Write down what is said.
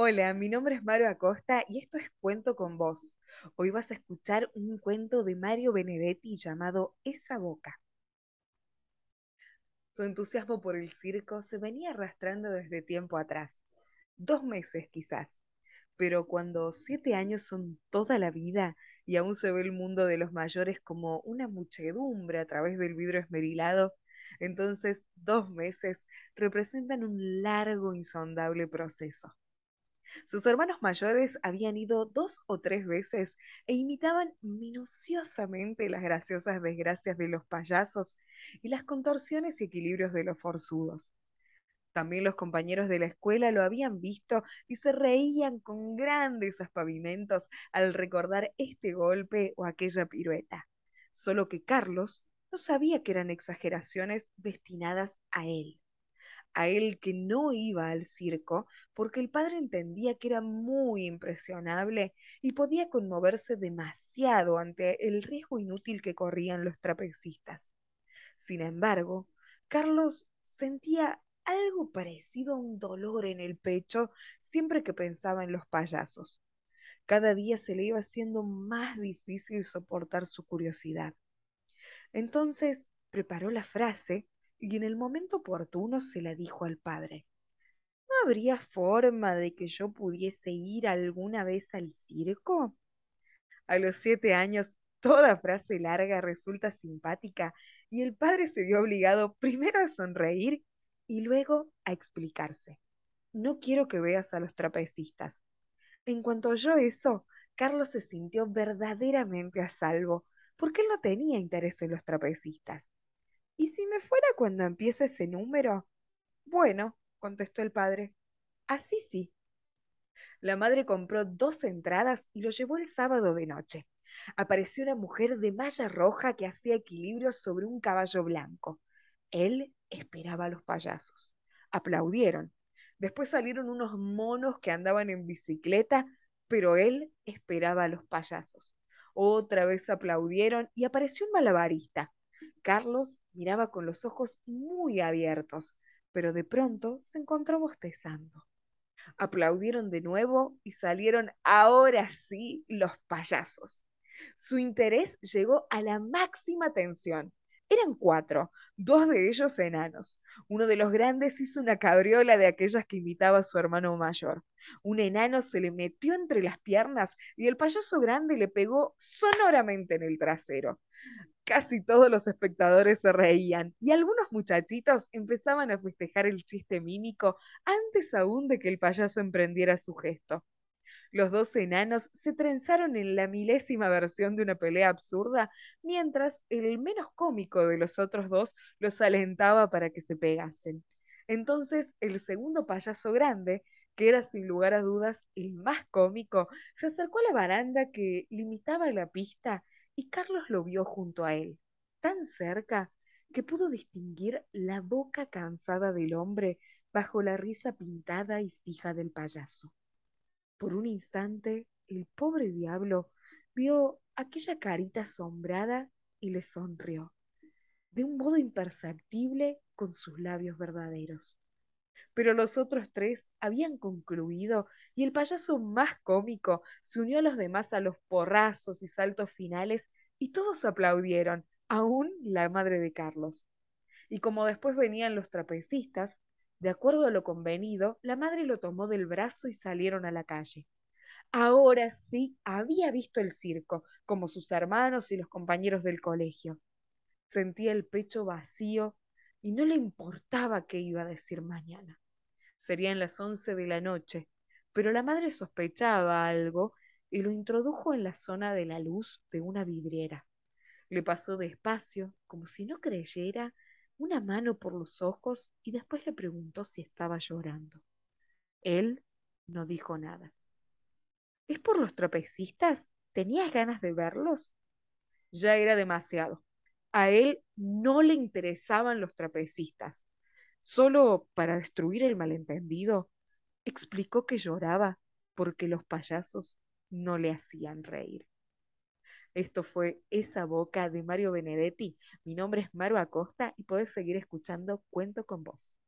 Hola, mi nombre es Mario Acosta y esto es Cuento con Vos. Hoy vas a escuchar un cuento de Mario Benedetti llamado Esa Boca. Su entusiasmo por el circo se venía arrastrando desde tiempo atrás, dos meses quizás, pero cuando siete años son toda la vida y aún se ve el mundo de los mayores como una muchedumbre a través del vidrio esmerilado, entonces dos meses representan un largo, insondable proceso. Sus hermanos mayores habían ido dos o tres veces e imitaban minuciosamente las graciosas desgracias de los payasos y las contorsiones y equilibrios de los forzudos. También los compañeros de la escuela lo habían visto y se reían con grandes aspavimentos al recordar este golpe o aquella pirueta. Solo que Carlos no sabía que eran exageraciones destinadas a él a él que no iba al circo porque el padre entendía que era muy impresionable y podía conmoverse demasiado ante el riesgo inútil que corrían los trapecistas. Sin embargo, Carlos sentía algo parecido a un dolor en el pecho siempre que pensaba en los payasos. Cada día se le iba haciendo más difícil soportar su curiosidad. Entonces preparó la frase y en el momento oportuno se la dijo al padre. ¿No habría forma de que yo pudiese ir alguna vez al circo? A los siete años, toda frase larga resulta simpática y el padre se vio obligado primero a sonreír y luego a explicarse. No quiero que veas a los trapecistas. En cuanto oyó eso, Carlos se sintió verdaderamente a salvo, porque él no tenía interés en los trapecistas. ¿Y si me fuera cuando empiece ese número? Bueno, contestó el padre. Así sí. La madre compró dos entradas y lo llevó el sábado de noche. Apareció una mujer de malla roja que hacía equilibrios sobre un caballo blanco. Él esperaba a los payasos. Aplaudieron. Después salieron unos monos que andaban en bicicleta, pero él esperaba a los payasos. Otra vez aplaudieron y apareció un malabarista. Carlos miraba con los ojos muy abiertos, pero de pronto se encontró bostezando. Aplaudieron de nuevo y salieron ahora sí los payasos. Su interés llegó a la máxima tensión. Eran cuatro, dos de ellos enanos. Uno de los grandes hizo una cabriola de aquellas que imitaba a su hermano mayor. Un enano se le metió entre las piernas y el payaso grande le pegó sonoramente en el trasero. Casi todos los espectadores se reían y algunos muchachitos empezaban a festejar el chiste mímico antes aún de que el payaso emprendiera su gesto. Los dos enanos se trenzaron en la milésima versión de una pelea absurda, mientras el menos cómico de los otros dos los alentaba para que se pegasen. Entonces el segundo payaso grande, que era sin lugar a dudas el más cómico, se acercó a la baranda que limitaba la pista y Carlos lo vio junto a él, tan cerca que pudo distinguir la boca cansada del hombre bajo la risa pintada y fija del payaso. Por un instante, el pobre diablo vio aquella carita asombrada y le sonrió, de un modo imperceptible con sus labios verdaderos pero los otros tres habían concluido y el payaso más cómico se unió a los demás a los porrazos y saltos finales y todos aplaudieron, aún la madre de Carlos. Y como después venían los trapecistas, de acuerdo a lo convenido, la madre lo tomó del brazo y salieron a la calle. Ahora sí había visto el circo, como sus hermanos y los compañeros del colegio. Sentía el pecho vacío y no le importaba qué iba a decir mañana. Serían las once de la noche, pero la madre sospechaba algo y lo introdujo en la zona de la luz de una vidriera. Le pasó despacio, como si no creyera, una mano por los ojos y después le preguntó si estaba llorando. Él no dijo nada. ¿Es por los trapecistas? ¿Tenías ganas de verlos? Ya era demasiado. A él no le interesaban los trapecistas. Solo para destruir el malentendido, explicó que lloraba porque los payasos no le hacían reír. Esto fue Esa Boca de Mario Benedetti. Mi nombre es Maru Acosta y podés seguir escuchando Cuento con vos.